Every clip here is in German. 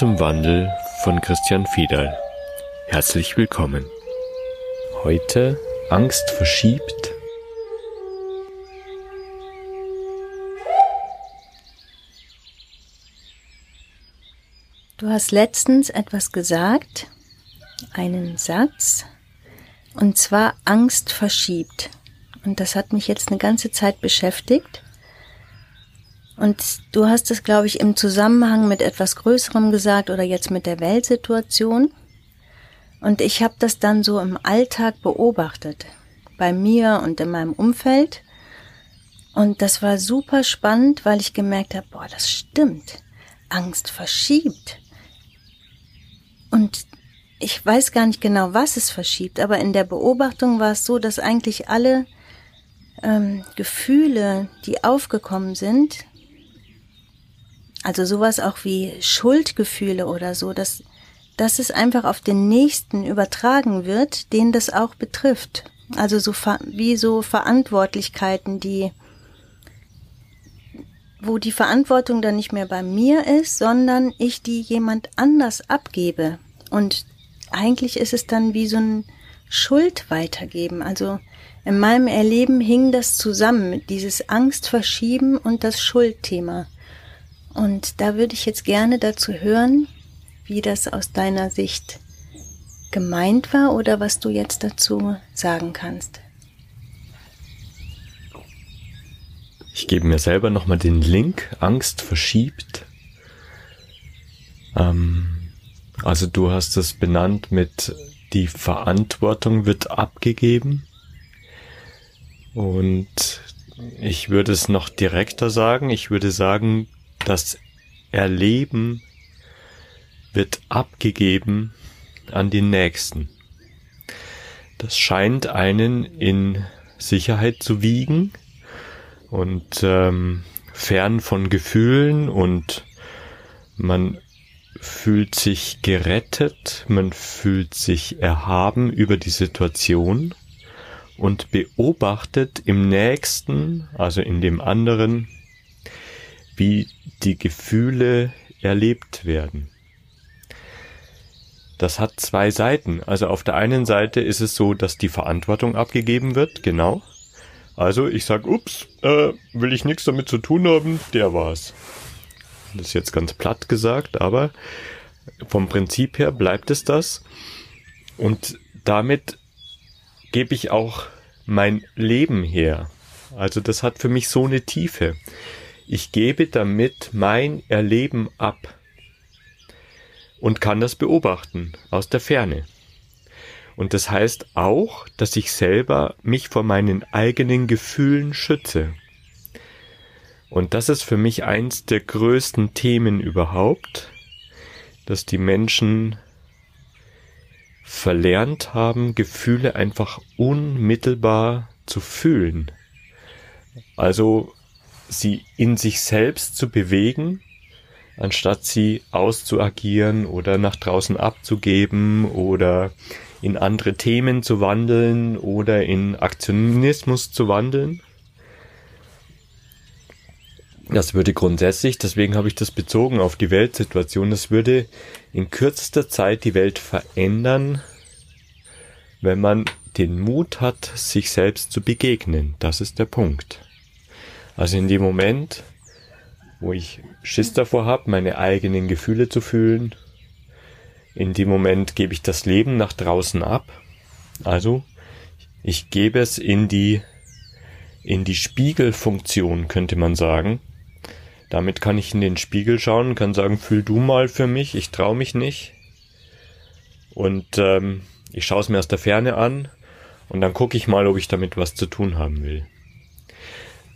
Zum Wandel von Christian Fiedal. Herzlich willkommen. Heute Angst verschiebt. Du hast letztens etwas gesagt, einen Satz, und zwar Angst verschiebt. Und das hat mich jetzt eine ganze Zeit beschäftigt. Und du hast es, glaube ich, im Zusammenhang mit etwas Größerem gesagt oder jetzt mit der Weltsituation. Und ich habe das dann so im Alltag beobachtet, bei mir und in meinem Umfeld. Und das war super spannend, weil ich gemerkt habe, boah, das stimmt. Angst verschiebt. Und ich weiß gar nicht genau, was es verschiebt, aber in der Beobachtung war es so, dass eigentlich alle ähm, Gefühle, die aufgekommen sind, also sowas auch wie Schuldgefühle oder so, dass, dass es einfach auf den Nächsten übertragen wird, den das auch betrifft. Also so wie so Verantwortlichkeiten, die, wo die Verantwortung dann nicht mehr bei mir ist, sondern ich die jemand anders abgebe. Und eigentlich ist es dann wie so ein Schuld weitergeben. Also in meinem Erleben hing das zusammen, dieses Angst verschieben und das Schuldthema. Und da würde ich jetzt gerne dazu hören, wie das aus deiner Sicht gemeint war oder was du jetzt dazu sagen kannst. Ich gebe mir selber nochmal den Link, Angst verschiebt. Ähm, also du hast es benannt mit die Verantwortung wird abgegeben. Und ich würde es noch direkter sagen. Ich würde sagen, das Erleben wird abgegeben an den Nächsten. Das scheint einen in Sicherheit zu wiegen und ähm, fern von Gefühlen und man fühlt sich gerettet, man fühlt sich erhaben über die Situation und beobachtet im nächsten, also in dem anderen, wie die Gefühle erlebt werden. Das hat zwei Seiten. Also auf der einen Seite ist es so, dass die Verantwortung abgegeben wird, genau. Also ich sag, ups, äh, will ich nichts damit zu tun haben, der war's. Das ist jetzt ganz platt gesagt, aber vom Prinzip her bleibt es das. Und damit gebe ich auch mein Leben her. Also das hat für mich so eine Tiefe. Ich gebe damit mein Erleben ab und kann das beobachten aus der Ferne. Und das heißt auch, dass ich selber mich vor meinen eigenen Gefühlen schütze. Und das ist für mich eins der größten Themen überhaupt, dass die Menschen verlernt haben, Gefühle einfach unmittelbar zu fühlen. Also sie in sich selbst zu bewegen, anstatt sie auszuagieren oder nach draußen abzugeben oder in andere Themen zu wandeln oder in Aktionismus zu wandeln. Das würde grundsätzlich, deswegen habe ich das bezogen auf die Weltsituation, das würde in kürzester Zeit die Welt verändern, wenn man den Mut hat, sich selbst zu begegnen. Das ist der Punkt. Also in dem Moment, wo ich Schiss davor habe, meine eigenen Gefühle zu fühlen, in dem Moment gebe ich das Leben nach draußen ab. Also ich gebe es in die in die Spiegelfunktion, könnte man sagen. Damit kann ich in den Spiegel schauen, kann sagen, fühl du mal für mich, ich traue mich nicht. Und ähm, ich schaue es mir aus der Ferne an und dann gucke ich mal, ob ich damit was zu tun haben will.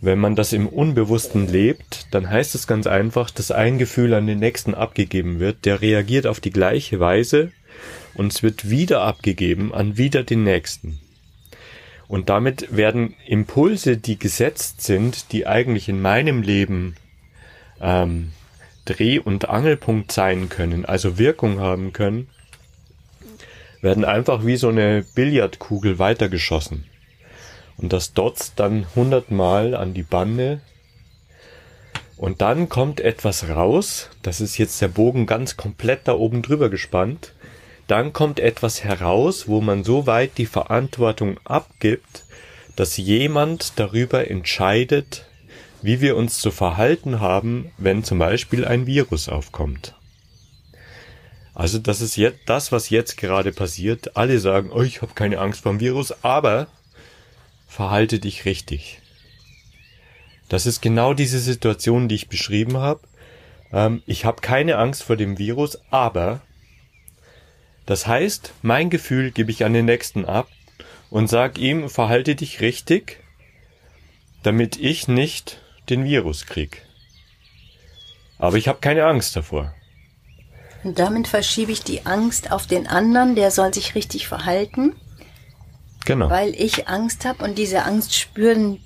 Wenn man das im Unbewussten lebt, dann heißt es ganz einfach, dass ein Gefühl an den nächsten abgegeben wird, der reagiert auf die gleiche Weise und es wird wieder abgegeben an wieder den nächsten. Und damit werden Impulse, die gesetzt sind, die eigentlich in meinem Leben ähm, Dreh- und Angelpunkt sein können, also Wirkung haben können, werden einfach wie so eine Billardkugel weitergeschossen und das dotzt dann hundertmal an die Bande Und dann kommt etwas raus, das ist jetzt der Bogen ganz komplett da oben drüber gespannt. Dann kommt etwas heraus, wo man so weit die Verantwortung abgibt, dass jemand darüber entscheidet, wie wir uns zu verhalten haben, wenn zum Beispiel ein Virus aufkommt. Also das ist jetzt das, was jetzt gerade passiert. Alle sagen, oh, ich habe keine Angst vor dem Virus, aber verhalte dich richtig. Das ist genau diese Situation, die ich beschrieben habe. Ähm, ich habe keine Angst vor dem Virus, aber das heißt, mein Gefühl gebe ich an den nächsten ab und sag ihm, verhalte dich richtig, damit ich nicht den Virus krieg. Aber ich habe keine Angst davor. Und damit verschiebe ich die Angst auf den anderen, der soll sich richtig verhalten. Genau. Weil ich Angst habe und diese Angst spüren,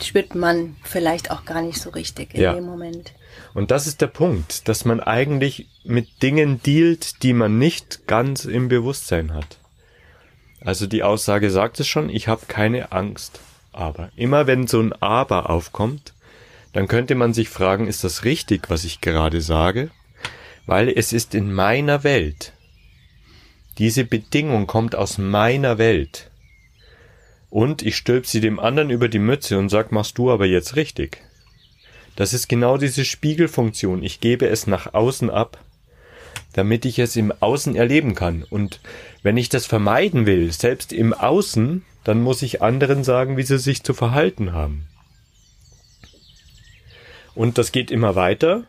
spürt man vielleicht auch gar nicht so richtig in ja. dem Moment. Und das ist der Punkt, dass man eigentlich mit Dingen dealt, die man nicht ganz im Bewusstsein hat. Also die Aussage sagt es schon, ich habe keine Angst. Aber immer wenn so ein Aber aufkommt, dann könnte man sich fragen, ist das richtig, was ich gerade sage? weil es ist in meiner Welt. Diese Bedingung kommt aus meiner Welt. Und ich stülp sie dem anderen über die Mütze und sag, machst du aber jetzt richtig. Das ist genau diese Spiegelfunktion. Ich gebe es nach außen ab, damit ich es im Außen erleben kann. Und wenn ich das vermeiden will, selbst im Außen, dann muss ich anderen sagen, wie sie sich zu verhalten haben. Und das geht immer weiter.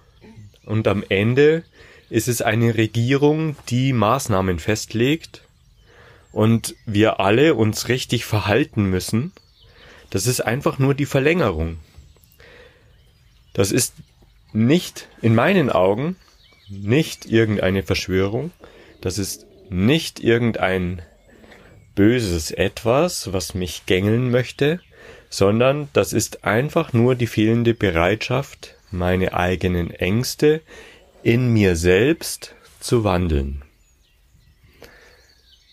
Und am Ende ist es eine Regierung, die Maßnahmen festlegt und wir alle uns richtig verhalten müssen. Das ist einfach nur die Verlängerung. Das ist nicht, in meinen Augen, nicht irgendeine Verschwörung. Das ist nicht irgendein böses Etwas, was mich gängeln möchte, sondern das ist einfach nur die fehlende Bereitschaft, meine eigenen Ängste, in mir selbst zu wandeln.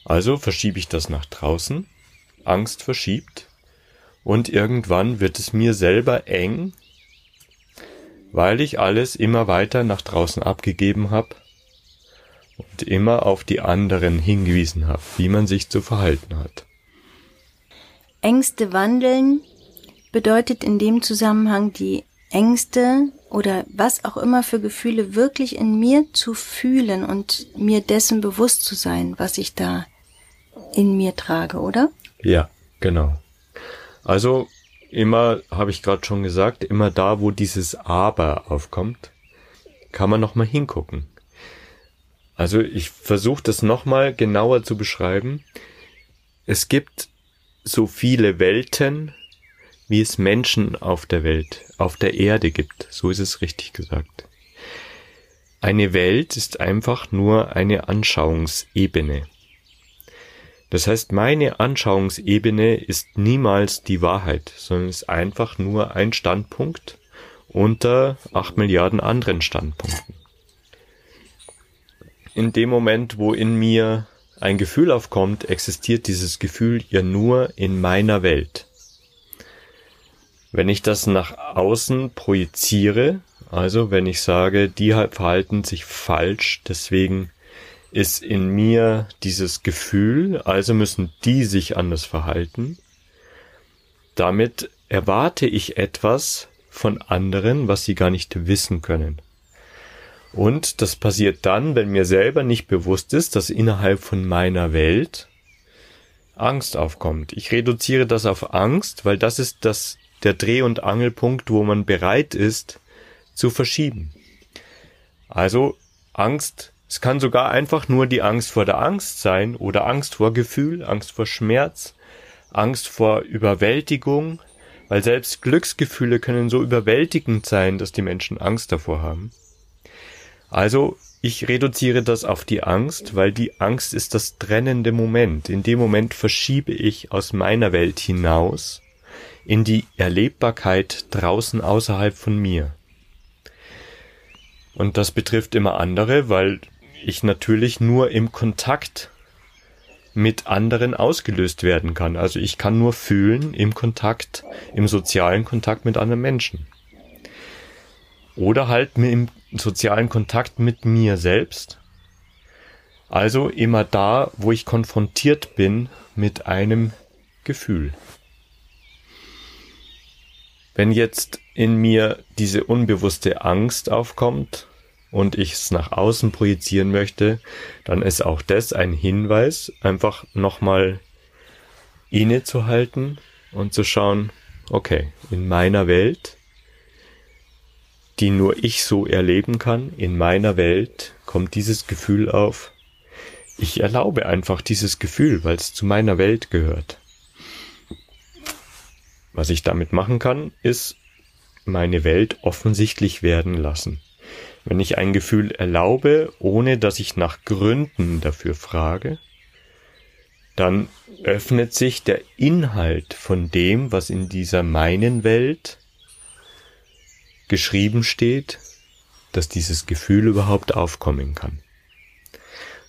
Also verschiebe ich das nach draußen, Angst verschiebt, und irgendwann wird es mir selber eng, weil ich alles immer weiter nach draußen abgegeben habe und immer auf die anderen hingewiesen habe, wie man sich zu verhalten hat. Ängste wandeln bedeutet in dem Zusammenhang die Ängste oder was auch immer für Gefühle wirklich in mir zu fühlen und mir dessen bewusst zu sein, was ich da in mir trage, oder? Ja, genau. Also immer, habe ich gerade schon gesagt, immer da, wo dieses Aber aufkommt, kann man nochmal hingucken. Also ich versuche das nochmal genauer zu beschreiben. Es gibt so viele Welten, wie es Menschen auf der Welt, auf der Erde gibt. So ist es richtig gesagt. Eine Welt ist einfach nur eine Anschauungsebene. Das heißt, meine Anschauungsebene ist niemals die Wahrheit, sondern ist einfach nur ein Standpunkt unter acht Milliarden anderen Standpunkten. In dem Moment, wo in mir ein Gefühl aufkommt, existiert dieses Gefühl ja nur in meiner Welt. Wenn ich das nach außen projiziere, also wenn ich sage, die verhalten sich falsch, deswegen ist in mir dieses Gefühl, also müssen die sich anders verhalten, damit erwarte ich etwas von anderen, was sie gar nicht wissen können. Und das passiert dann, wenn mir selber nicht bewusst ist, dass innerhalb von meiner Welt Angst aufkommt. Ich reduziere das auf Angst, weil das ist das der Dreh- und Angelpunkt, wo man bereit ist zu verschieben. Also Angst, es kann sogar einfach nur die Angst vor der Angst sein oder Angst vor Gefühl, Angst vor Schmerz, Angst vor Überwältigung, weil selbst Glücksgefühle können so überwältigend sein, dass die Menschen Angst davor haben. Also ich reduziere das auf die Angst, weil die Angst ist das trennende Moment. In dem Moment verschiebe ich aus meiner Welt hinaus in die Erlebbarkeit draußen außerhalb von mir. Und das betrifft immer andere, weil ich natürlich nur im Kontakt mit anderen ausgelöst werden kann. Also ich kann nur fühlen im Kontakt, im sozialen Kontakt mit anderen Menschen. oder halt im sozialen Kontakt mit mir selbst. Also immer da, wo ich konfrontiert bin mit einem Gefühl. Wenn jetzt in mir diese unbewusste Angst aufkommt und ich es nach außen projizieren möchte, dann ist auch das ein Hinweis, einfach nochmal innezuhalten und zu schauen, okay, in meiner Welt, die nur ich so erleben kann, in meiner Welt kommt dieses Gefühl auf. Ich erlaube einfach dieses Gefühl, weil es zu meiner Welt gehört. Was ich damit machen kann, ist meine Welt offensichtlich werden lassen. Wenn ich ein Gefühl erlaube, ohne dass ich nach Gründen dafür frage, dann öffnet sich der Inhalt von dem, was in dieser meinen Welt geschrieben steht, dass dieses Gefühl überhaupt aufkommen kann.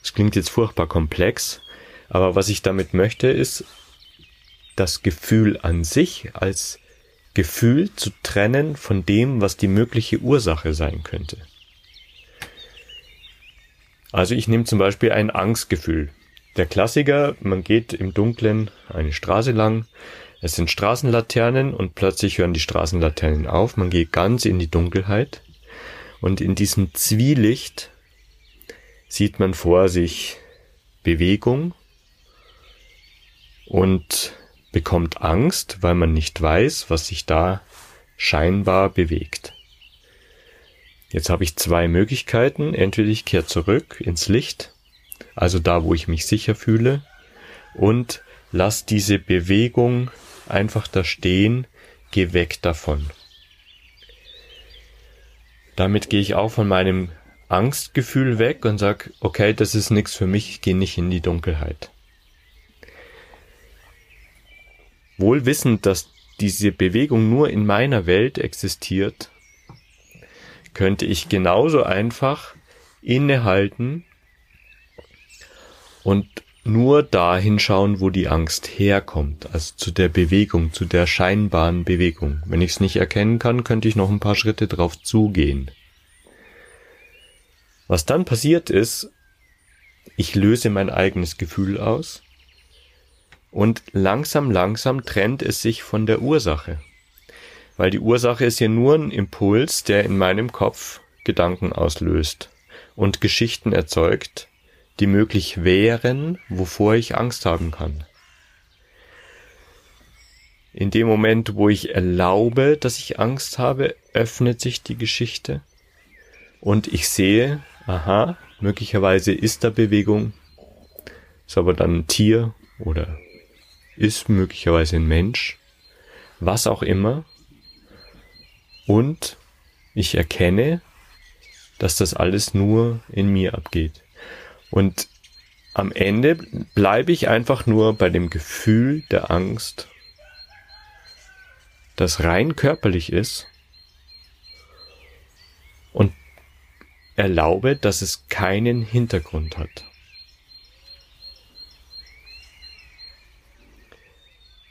Das klingt jetzt furchtbar komplex, aber was ich damit möchte, ist das Gefühl an sich als Gefühl zu trennen von dem, was die mögliche Ursache sein könnte. Also ich nehme zum Beispiel ein Angstgefühl. Der Klassiker, man geht im Dunkeln eine Straße lang, es sind Straßenlaternen und plötzlich hören die Straßenlaternen auf, man geht ganz in die Dunkelheit und in diesem Zwielicht sieht man vor sich Bewegung und bekommt Angst, weil man nicht weiß, was sich da scheinbar bewegt. Jetzt habe ich zwei Möglichkeiten. Entweder ich kehre zurück ins Licht, also da, wo ich mich sicher fühle, und lass diese Bewegung einfach da stehen, geh weg davon. Damit gehe ich auch von meinem Angstgefühl weg und sag, okay, das ist nichts für mich, ich gehe nicht in die Dunkelheit. Wohl wissend, dass diese Bewegung nur in meiner Welt existiert, könnte ich genauso einfach innehalten und nur dahin schauen, wo die Angst herkommt, also zu der Bewegung, zu der scheinbaren Bewegung. Wenn ich es nicht erkennen kann, könnte ich noch ein paar Schritte drauf zugehen. Was dann passiert ist, ich löse mein eigenes Gefühl aus und langsam, langsam trennt es sich von der Ursache. Weil die Ursache ist ja nur ein Impuls, der in meinem Kopf Gedanken auslöst und Geschichten erzeugt, die möglich wären, wovor ich Angst haben kann. In dem Moment, wo ich erlaube, dass ich Angst habe, öffnet sich die Geschichte und ich sehe, aha, möglicherweise ist da Bewegung, ist aber dann ein Tier oder ist möglicherweise ein Mensch, was auch immer. Und ich erkenne, dass das alles nur in mir abgeht. Und am Ende bleibe ich einfach nur bei dem Gefühl der Angst, das rein körperlich ist und erlaube, dass es keinen Hintergrund hat.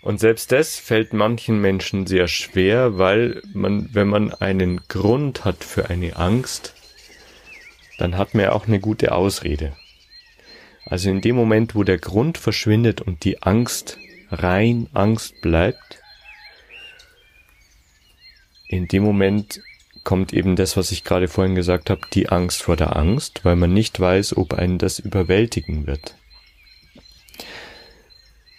Und selbst das fällt manchen Menschen sehr schwer, weil man, wenn man einen Grund hat für eine Angst, dann hat man ja auch eine gute Ausrede. Also in dem Moment, wo der Grund verschwindet und die Angst rein Angst bleibt, in dem Moment kommt eben das, was ich gerade vorhin gesagt habe, die Angst vor der Angst, weil man nicht weiß, ob einen das überwältigen wird.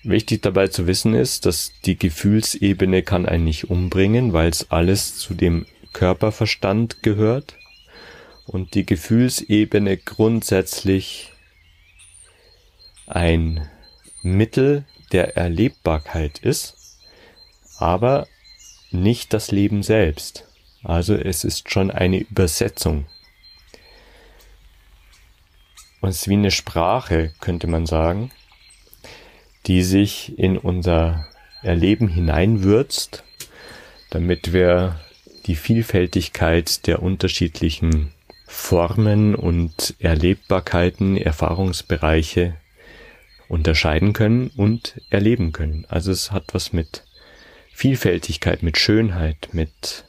Wichtig dabei zu wissen ist, dass die Gefühlsebene kann einen nicht umbringen, weil es alles zu dem Körperverstand gehört und die Gefühlsebene grundsätzlich ein Mittel der Erlebbarkeit ist, aber nicht das Leben selbst. Also es ist schon eine Übersetzung. Und es ist wie eine Sprache, könnte man sagen, die sich in unser Erleben hineinwürzt, damit wir die Vielfältigkeit der unterschiedlichen Formen und Erlebbarkeiten, Erfahrungsbereiche unterscheiden können und erleben können. Also es hat was mit Vielfältigkeit, mit Schönheit, mit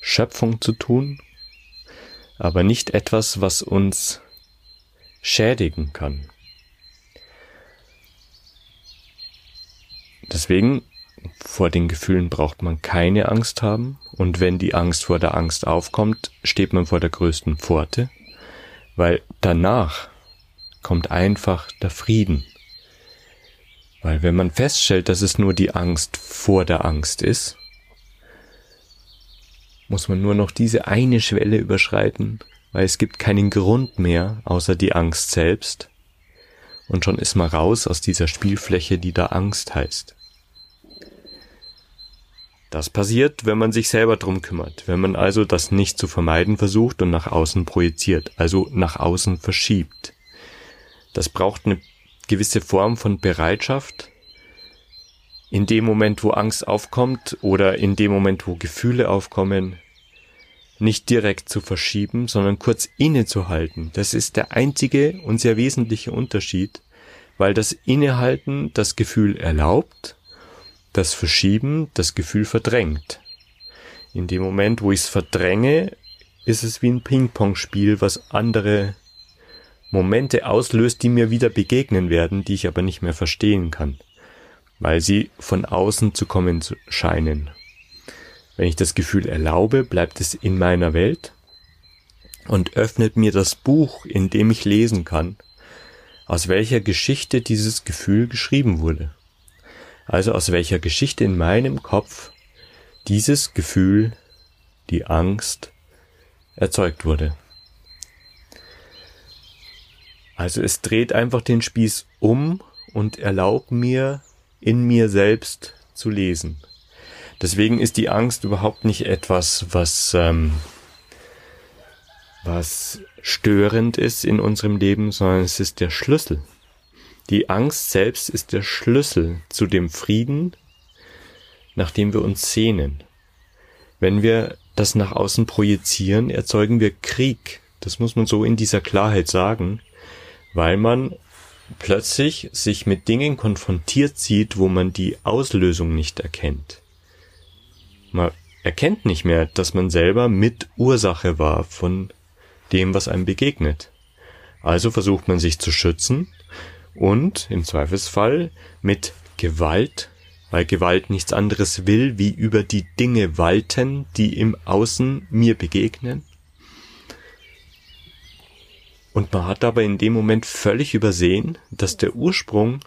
Schöpfung zu tun, aber nicht etwas, was uns schädigen kann. Deswegen, vor den Gefühlen braucht man keine Angst haben, und wenn die Angst vor der Angst aufkommt, steht man vor der größten Pforte, weil danach kommt einfach der Frieden. Weil wenn man feststellt, dass es nur die Angst vor der Angst ist, muss man nur noch diese eine Schwelle überschreiten, weil es gibt keinen Grund mehr, außer die Angst selbst. Und schon ist man raus aus dieser Spielfläche, die da Angst heißt. Das passiert, wenn man sich selber drum kümmert, wenn man also das nicht zu vermeiden versucht und nach außen projiziert, also nach außen verschiebt. Das braucht eine gewisse Form von Bereitschaft, in dem Moment, wo Angst aufkommt oder in dem Moment, wo Gefühle aufkommen, nicht direkt zu verschieben, sondern kurz innezuhalten. Das ist der einzige und sehr wesentliche Unterschied, weil das Innehalten das Gefühl erlaubt, das Verschieben das Gefühl verdrängt. In dem Moment, wo ich es verdränge, ist es wie ein Ping-Pong-Spiel, was andere Momente auslöst, die mir wieder begegnen werden, die ich aber nicht mehr verstehen kann weil sie von außen zu kommen scheinen. Wenn ich das Gefühl erlaube, bleibt es in meiner Welt und öffnet mir das Buch, in dem ich lesen kann, aus welcher Geschichte dieses Gefühl geschrieben wurde. Also aus welcher Geschichte in meinem Kopf dieses Gefühl, die Angst, erzeugt wurde. Also es dreht einfach den Spieß um und erlaubt mir, in mir selbst zu lesen. Deswegen ist die Angst überhaupt nicht etwas, was, ähm, was störend ist in unserem Leben, sondern es ist der Schlüssel. Die Angst selbst ist der Schlüssel zu dem Frieden, nach dem wir uns sehnen. Wenn wir das nach außen projizieren, erzeugen wir Krieg. Das muss man so in dieser Klarheit sagen, weil man plötzlich sich mit Dingen konfrontiert sieht, wo man die Auslösung nicht erkennt. Man erkennt nicht mehr, dass man selber mit Ursache war von dem, was einem begegnet. Also versucht man sich zu schützen und im Zweifelsfall mit Gewalt, weil Gewalt nichts anderes will, wie über die Dinge walten, die im Außen mir begegnen und man hat aber in dem Moment völlig übersehen, dass der Ursprung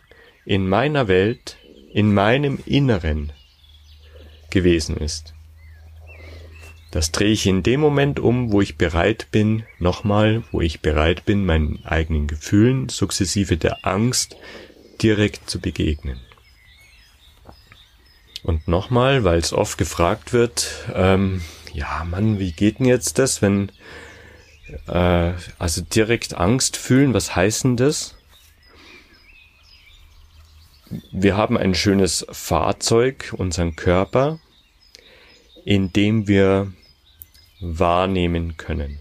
in meiner Welt, in meinem Inneren gewesen ist. Das drehe ich in dem Moment um, wo ich bereit bin, nochmal, wo ich bereit bin, meinen eigenen Gefühlen sukzessive der Angst direkt zu begegnen. Und nochmal, weil es oft gefragt wird, ähm, ja, Mann, wie geht denn jetzt das, wenn äh, also direkt Angst fühlen, was heißt denn das? Wir haben ein schönes Fahrzeug, unseren Körper, in dem wir wahrnehmen können.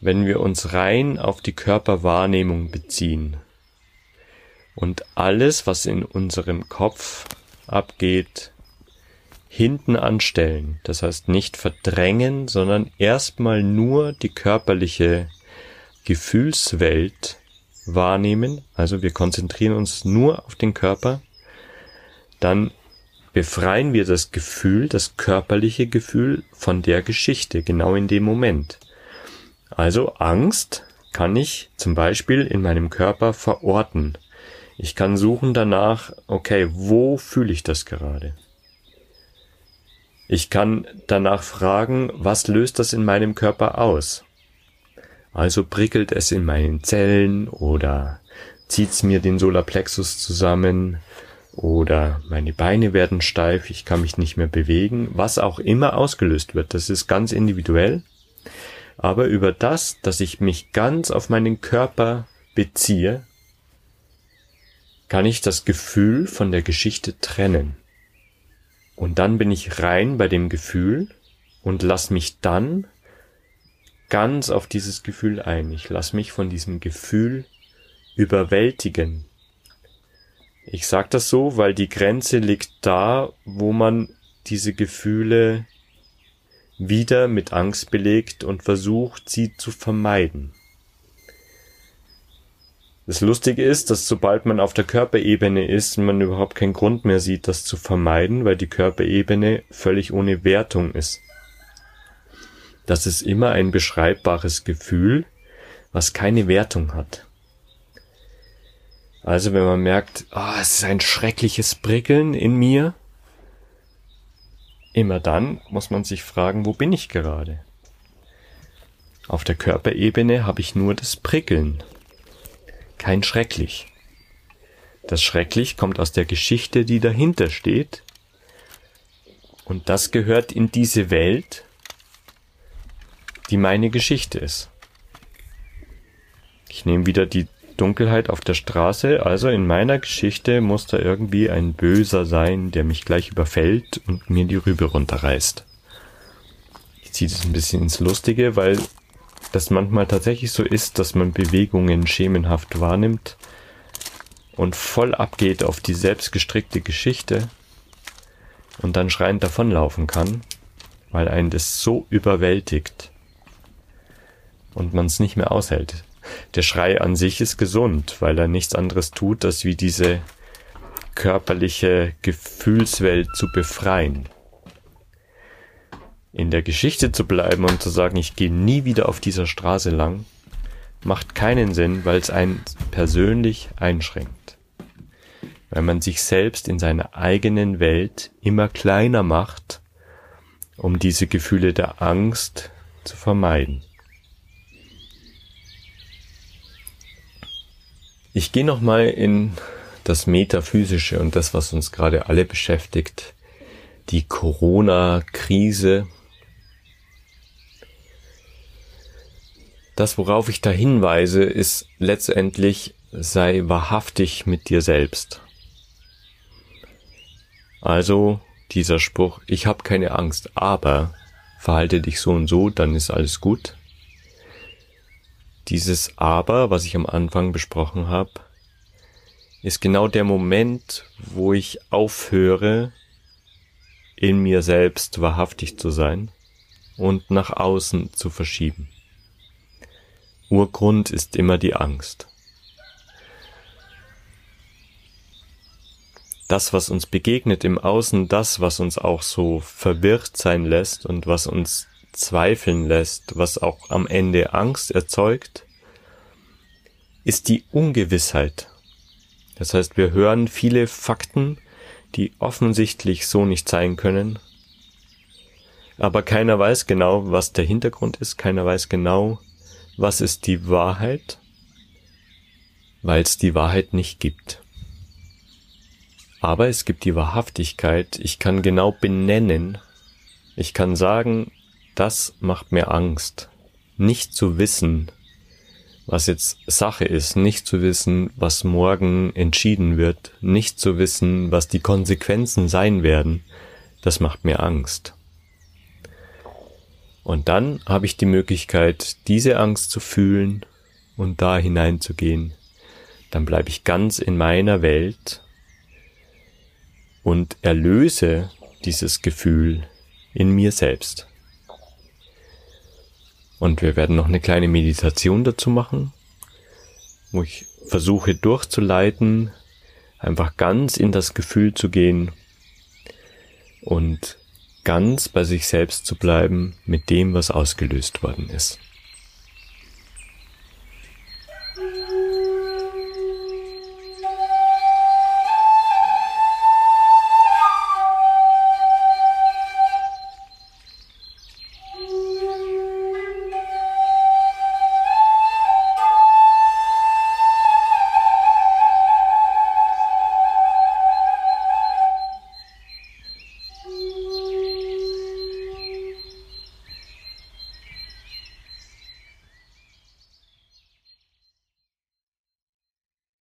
Wenn wir uns rein auf die Körperwahrnehmung beziehen und alles, was in unserem Kopf abgeht, hinten anstellen. Das heißt nicht verdrängen, sondern erstmal nur die körperliche Gefühlswelt wahrnehmen. Also wir konzentrieren uns nur auf den Körper. Dann befreien wir das Gefühl, das körperliche Gefühl von der Geschichte, genau in dem Moment. Also Angst kann ich zum Beispiel in meinem Körper verorten. Ich kann suchen danach, okay, wo fühle ich das gerade? Ich kann danach fragen, was löst das in meinem Körper aus? Also prickelt es in meinen Zellen oder zieht's mir den Solarplexus zusammen oder meine Beine werden steif, ich kann mich nicht mehr bewegen, was auch immer ausgelöst wird, das ist ganz individuell. Aber über das, dass ich mich ganz auf meinen Körper beziehe, kann ich das Gefühl von der Geschichte trennen. Und dann bin ich rein bei dem Gefühl und lass mich dann ganz auf dieses Gefühl ein. Ich lass mich von diesem Gefühl überwältigen. Ich sag das so, weil die Grenze liegt da, wo man diese Gefühle wieder mit Angst belegt und versucht, sie zu vermeiden. Das Lustige ist, dass sobald man auf der Körperebene ist, man überhaupt keinen Grund mehr sieht, das zu vermeiden, weil die Körperebene völlig ohne Wertung ist. Das ist immer ein beschreibbares Gefühl, was keine Wertung hat. Also wenn man merkt, oh, es ist ein schreckliches Prickeln in mir, immer dann muss man sich fragen, wo bin ich gerade? Auf der Körperebene habe ich nur das Prickeln, kein Schrecklich. Das Schrecklich kommt aus der Geschichte, die dahinter steht, und das gehört in diese Welt, die meine Geschichte ist. Ich nehme wieder die Dunkelheit auf der Straße, also in meiner Geschichte muss da irgendwie ein Böser sein, der mich gleich überfällt und mir die Rübe runterreißt. Ich ziehe das ein bisschen ins Lustige, weil das manchmal tatsächlich so ist, dass man Bewegungen schemenhaft wahrnimmt und voll abgeht auf die selbstgestrickte Geschichte und dann schreiend davonlaufen kann, weil einen das so überwältigt und man es nicht mehr aushält der Schrei an sich ist gesund, weil er nichts anderes tut, als wie diese körperliche Gefühlswelt zu befreien. In der Geschichte zu bleiben und zu sagen, ich gehe nie wieder auf dieser Straße lang, macht keinen Sinn, weil es einen persönlich einschränkt. Weil man sich selbst in seiner eigenen Welt immer kleiner macht, um diese Gefühle der Angst zu vermeiden. Ich gehe nochmal in das Metaphysische und das, was uns gerade alle beschäftigt, die Corona-Krise. Das, worauf ich da hinweise, ist letztendlich, sei wahrhaftig mit dir selbst. Also dieser Spruch, ich habe keine Angst, aber verhalte dich so und so, dann ist alles gut. Dieses Aber, was ich am Anfang besprochen habe, ist genau der Moment, wo ich aufhöre, in mir selbst wahrhaftig zu sein und nach außen zu verschieben. Urgrund ist immer die Angst. Das, was uns begegnet im Außen, das, was uns auch so verwirrt sein lässt und was uns zweifeln lässt, was auch am Ende Angst erzeugt, ist die Ungewissheit. Das heißt, wir hören viele Fakten, die offensichtlich so nicht sein können, aber keiner weiß genau, was der Hintergrund ist, keiner weiß genau, was ist die Wahrheit, weil es die Wahrheit nicht gibt. Aber es gibt die Wahrhaftigkeit, ich kann genau benennen, ich kann sagen, das macht mir Angst. Nicht zu wissen, was jetzt Sache ist, nicht zu wissen, was morgen entschieden wird, nicht zu wissen, was die Konsequenzen sein werden, das macht mir Angst. Und dann habe ich die Möglichkeit, diese Angst zu fühlen und da hineinzugehen. Dann bleibe ich ganz in meiner Welt und erlöse dieses Gefühl in mir selbst. Und wir werden noch eine kleine Meditation dazu machen, wo ich versuche durchzuleiten, einfach ganz in das Gefühl zu gehen und ganz bei sich selbst zu bleiben mit dem, was ausgelöst worden ist.